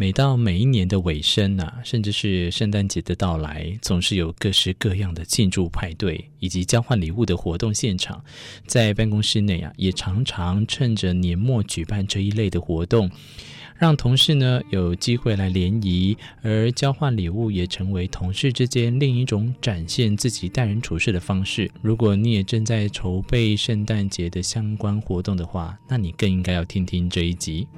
每到每一年的尾声、啊，甚至是圣诞节的到来，总是有各式各样的庆祝派对以及交换礼物的活动现场。在办公室内啊，也常常趁着年末举办这一类的活动，让同事呢有机会来联谊，而交换礼物也成为同事之间另一种展现自己待人处事的方式。如果你也正在筹备圣诞节的相关活动的话，那你更应该要听听这一集。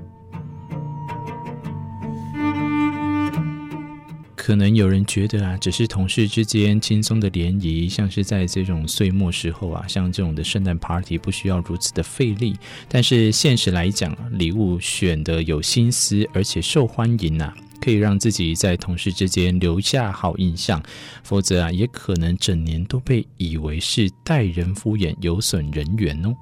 可能有人觉得啊，只是同事之间轻松的联谊，像是在这种岁末时候啊，像这种的圣诞 party 不需要如此的费力。但是现实来讲，礼物选得有心思，而且受欢迎呐、啊，可以让自己在同事之间留下好印象。否则啊，也可能整年都被以为是待人敷衍，有损人缘哦。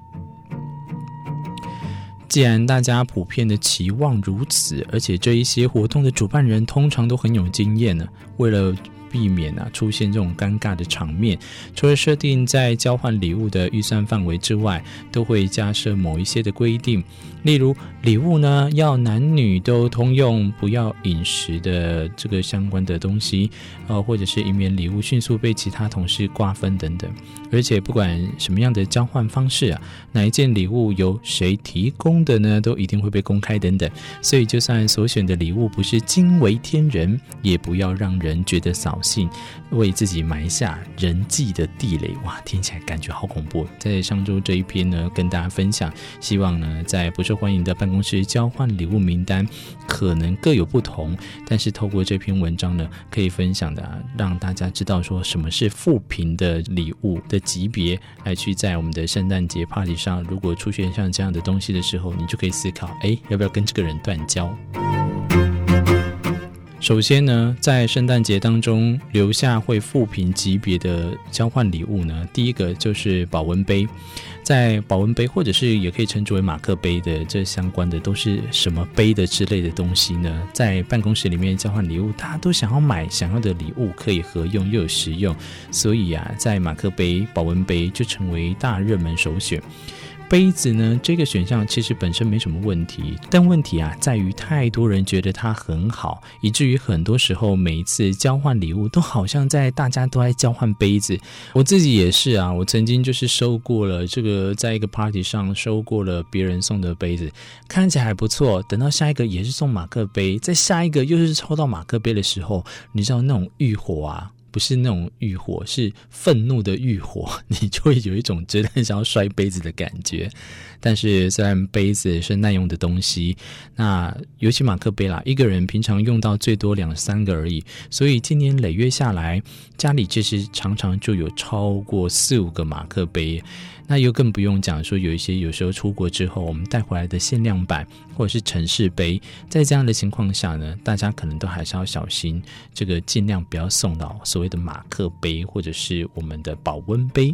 既然大家普遍的期望如此，而且这一些活动的主办人通常都很有经验呢，为了避免啊出现这种尴尬的场面，除了设定在交换礼物的预算范围之外，都会加设某一些的规定。例如，礼物呢要男女都通用，不要饮食的这个相关的东西，呃，或者是以免礼物迅速被其他同事瓜分等等。而且不管什么样的交换方式啊，哪一件礼物由谁提供的呢，都一定会被公开等等。所以，就算所选的礼物不是惊为天人，也不要让人觉得扫兴，为自己埋下人际的地雷。哇，听起来感觉好恐怖。在上周这一篇呢，跟大家分享，希望呢在不。受欢迎的办公室交换礼物名单可能各有不同，但是透过这篇文章呢，可以分享的、让大家知道说什么是负评的礼物的级别，来去在我们的圣诞节 party 上，如果出现像这样的东西的时候，你就可以思考，哎，要不要跟这个人断交？首先呢，在圣诞节当中留下会负评级别的交换礼物呢，第一个就是保温杯。在保温杯或者是也可以称之为马克杯的这相关的都是什么杯的之类的东西呢？在办公室里面交换礼物，大家都想要买想要的礼物，可以合用又有实用，所以啊，在马克杯、保温杯就成为大热门首选。杯子呢，这个选项其实本身没什么问题，但问题啊在于太多人觉得它很好，以至于很多时候每一次交换礼物都好像在大家都在交换杯子。我自己也是啊，我曾经就是收过了这个，在一个 party 上收过了别人送的杯子，看起来还不错。等到下一个也是送马克杯，在下一个又是抽到马克杯的时候，你知道那种欲火啊。不是那种欲火，是愤怒的欲火，你就会有一种真的想要摔杯子的感觉。但是虽然杯子是耐用的东西，那尤其马克杯啦，一个人平常用到最多两三个而已，所以今年累月下来，家里其实常常就有超过四五个马克杯。那又更不用讲说，有一些有时候出国之后，我们带回来的限量版或者是城市杯，在这样的情况下呢，大家可能都还是要小心，这个尽量不要送到所谓的马克杯或者是我们的保温杯。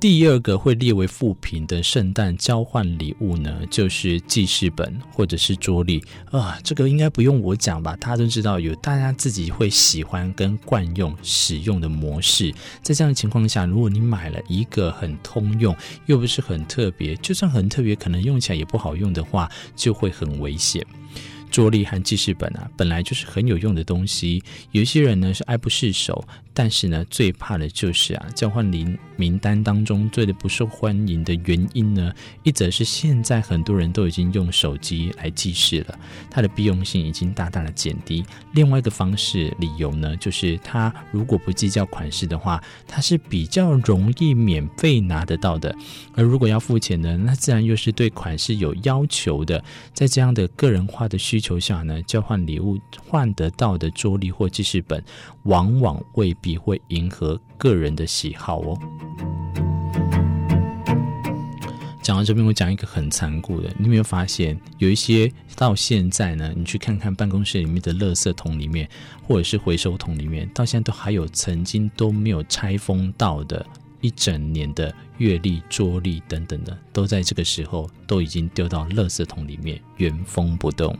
第二个会列为副品的圣诞交换礼物呢，就是记事本或者是桌历啊，这个应该不用我讲吧？大家都知道有大家自己会喜欢跟惯用使用的模式，在这样的情况下，如果你买了一个很通用又不是很特别，就算很特别，可能用起来也不好用的话，就会很危险。桌历和记事本啊，本来就是很有用的东西。有些人呢是爱不释手，但是呢，最怕的就是啊，交换礼名单当中最的不受欢迎的原因呢，一则是现在很多人都已经用手机来记事了，它的必用性已经大大的减低。另外一个方式理由呢，就是它如果不计较款式的话，它是比较容易免费拿得到的。而如果要付钱呢，那自然又是对款式有要求的。在这样的个人化的需求下呢，交换礼物换得到的桌历或记事本，往往未必会迎合个人的喜好哦。讲到这边，我讲一个很残酷的，你有没有发现，有一些到现在呢，你去看看办公室里面的垃圾桶里面，或者是回收桶里面，到现在都还有曾经都没有拆封到的一整年的月历、桌历等等的，都在这个时候都已经丢到垃圾桶里面，原封不动。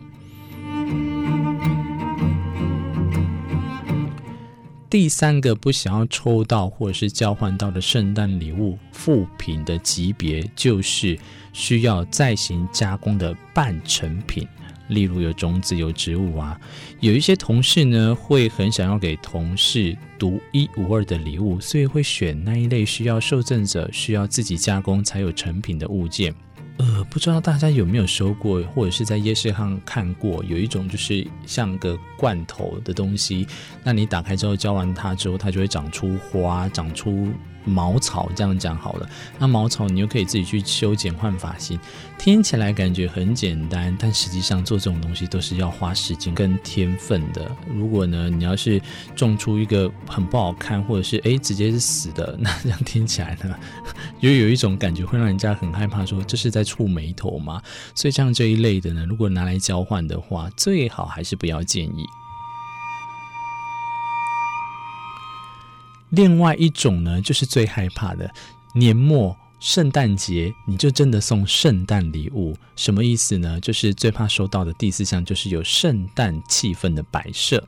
第三个不想要抽到或者是交换到的圣诞礼物副品的级别，就是需要再行加工的半成品，例如有种子、有植物啊。有一些同事呢，会很想要给同事独一无二的礼物，所以会选那一类需要受赠者需要自己加工才有成品的物件。呃，不知道大家有没有收过，或者是在夜市上看过，有一种就是像个罐头的东西，那你打开之后浇完它之后，它就会长出花，长出。茅草这样讲好了，那茅草你又可以自己去修剪换发型，听起来感觉很简单，但实际上做这种东西都是要花时间跟天分的。如果呢，你要是种出一个很不好看，或者是诶直接是死的，那这样听起来呢，又有一种感觉会让人家很害怕，说这是在在触眉头嘛。所以像这一类的呢，如果拿来交换的话，最好还是不要建议。另外一种呢，就是最害怕的年末圣诞节，你就真的送圣诞礼物，什么意思呢？就是最怕收到的第四项，就是有圣诞气氛的摆设。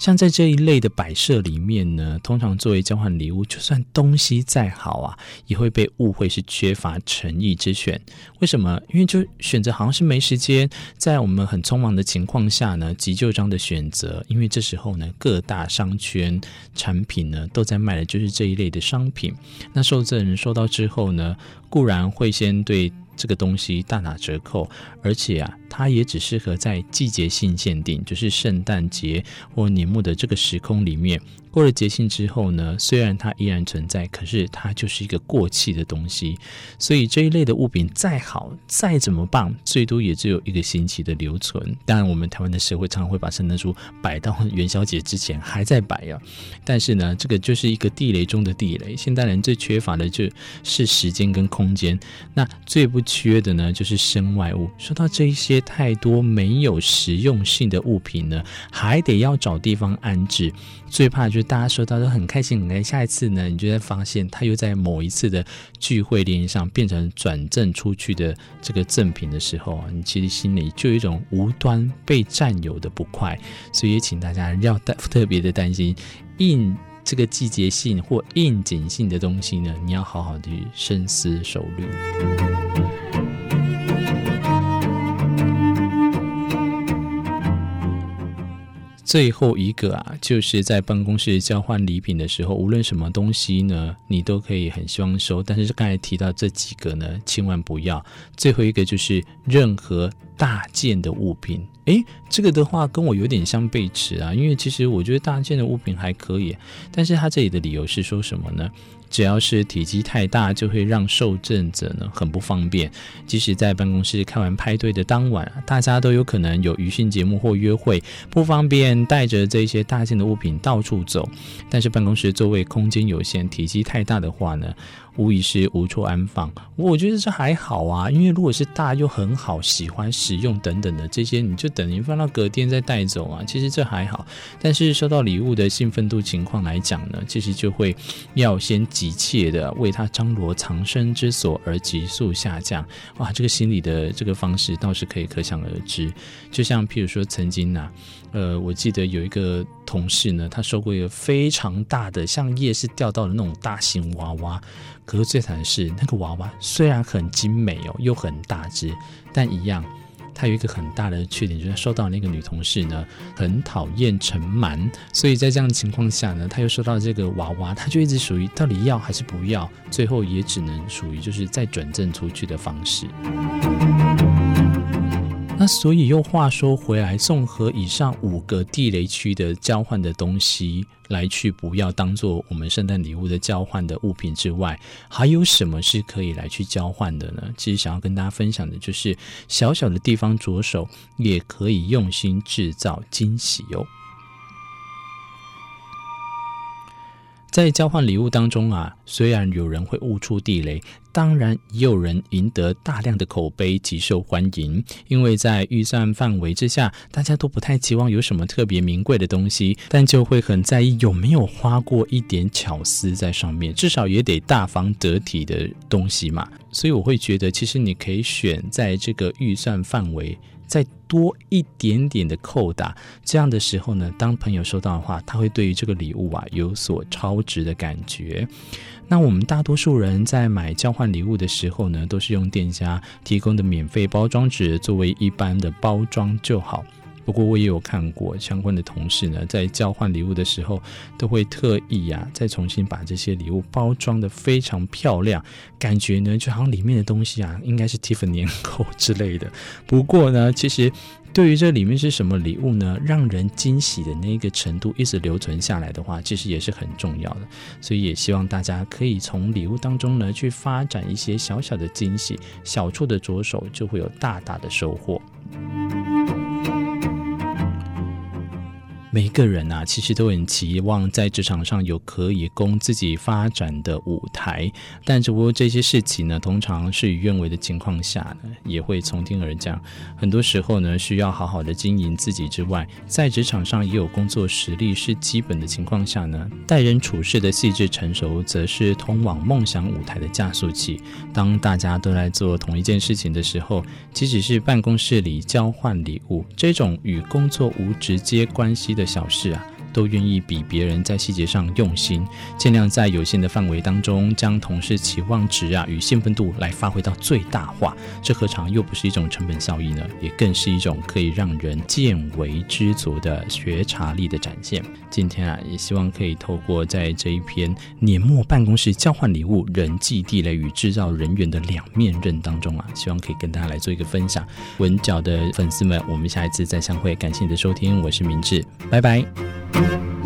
像在这一类的摆设里面呢，通常作为交换礼物，就算东西再好啊，也会被误会是缺乏诚意之选。为什么？因为就选择好像是没时间，在我们很匆忙的情况下呢，急就章的选择。因为这时候呢，各大商圈产品呢都在卖的就是这一类的商品。那受赠人收到之后呢，固然会先对。这个东西大打折扣，而且啊，它也只适合在季节性限定，就是圣诞节或年末的这个时空里面。过了节庆之后呢，虽然它依然存在，可是它就是一个过气的东西。所以这一类的物品再好再怎么棒，最多也只有一个星期的留存。当然，我们台湾的社会常常会把圣诞树摆到元宵节之前还在摆啊。但是呢，这个就是一个地雷中的地雷。现代人最缺乏的就是时间跟空间，那最不缺的呢就是身外物。说到这一些太多没有实用性的物品呢，还得要找地方安置。最怕就是大家收到都很开心，很开心。下一次呢，你就会发现它又在某一次的聚会联谊上变成转赠出去的这个赠品的时候，你其实心里就有一种无端被占有的不快。所以也请大家要特特别的担心，应这个季节性或应景性的东西呢，你要好好的深思熟虑。最后一个啊，就是在办公室交换礼品的时候，无论什么东西呢，你都可以很希望收。但是刚才提到这几个呢，千万不要。最后一个就是任何大件的物品。诶，这个的话跟我有点相背驰啊，因为其实我觉得大件的物品还可以，但是他这里的理由是说什么呢？只要是体积太大，就会让受赠者呢很不方便。即使在办公室开完派对的当晚，大家都有可能有余兴节目或约会，不方便带着这些大件的物品到处走。但是办公室座位空间有限，体积太大的话呢，无疑是无处安放。我觉得这还好啊，因为如果是大又很好、喜欢使用等等的这些，你就等于放到隔天再带走啊。其实这还好，但是收到礼物的兴奋度情况来讲呢，其实就会要先急切的为他张罗藏身之所而急速下降。哇，这个心理的这个方式倒是可以可想而知。就像譬如说曾经啊，呃，我记得有一个同事呢，他收过一个非常大的，像夜市钓到的那种大型娃娃。可是最惨的是，那个娃娃虽然很精美哦，又很大只，但一样，他有一个很大的缺点，就是收到那个女同事呢，很讨厌陈蛮，所以在这样的情况下呢，他又收到这个娃娃，他就一直属于到底要还是不要，最后也只能属于就是再转正出去的方式。那所以又话说回来，综合以上五个地雷区的交换的东西来去，不要当做我们圣诞礼物的交换的物品之外，还有什么是可以来去交换的呢？其实想要跟大家分享的就是，小小的地方着手，也可以用心制造惊喜哟。在交换礼物当中啊，虽然有人会误触地雷，当然也有人赢得大量的口碑，极受欢迎。因为在预算范围之下，大家都不太期望有什么特别名贵的东西，但就会很在意有没有花过一点巧思在上面，至少也得大方得体的东西嘛。所以我会觉得，其实你可以选在这个预算范围。再多一点点的扣打，这样的时候呢，当朋友收到的话，他会对于这个礼物啊有所超值的感觉。那我们大多数人在买交换礼物的时候呢，都是用店家提供的免费包装纸作为一般的包装就好。不过我也有看过相关的同事呢，在交换礼物的时候，都会特意呀、啊，再重新把这些礼物包装得非常漂亮，感觉呢就好像里面的东西啊，应该是 Tiffany & Co 之类的。不过呢，其实对于这里面是什么礼物呢，让人惊喜的那个程度一直留存下来的话，其实也是很重要的。所以也希望大家可以从礼物当中呢，去发展一些小小的惊喜，小处的着手就会有大大的收获。每个人啊，其实都很期望在职场上有可以供自己发展的舞台，但只不过这些事情呢，通常事与愿违的情况下呢，也会从天而降。很多时候呢，需要好好的经营自己之外，在职场上也有工作实力是基本的情况下呢，待人处事的细致成熟，则是通往梦想舞台的加速器。当大家都在做同一件事情的时候，即使是办公室里交换礼物这种与工作无直接关系。的小事啊。都愿意比别人在细节上用心，尽量在有限的范围当中，将同事期望值啊与兴奋度来发挥到最大化。这何尝又不是一种成本效益呢？也更是一种可以让人见微知足的觉察力的展现。今天啊，也希望可以透过在这一篇年末办公室交换礼物、人际地雷与制造人缘的两面刃当中啊，希望可以跟大家来做一个分享。文角的粉丝们，我们下一次再相会。感谢你的收听，我是明志，拜拜。Thank you.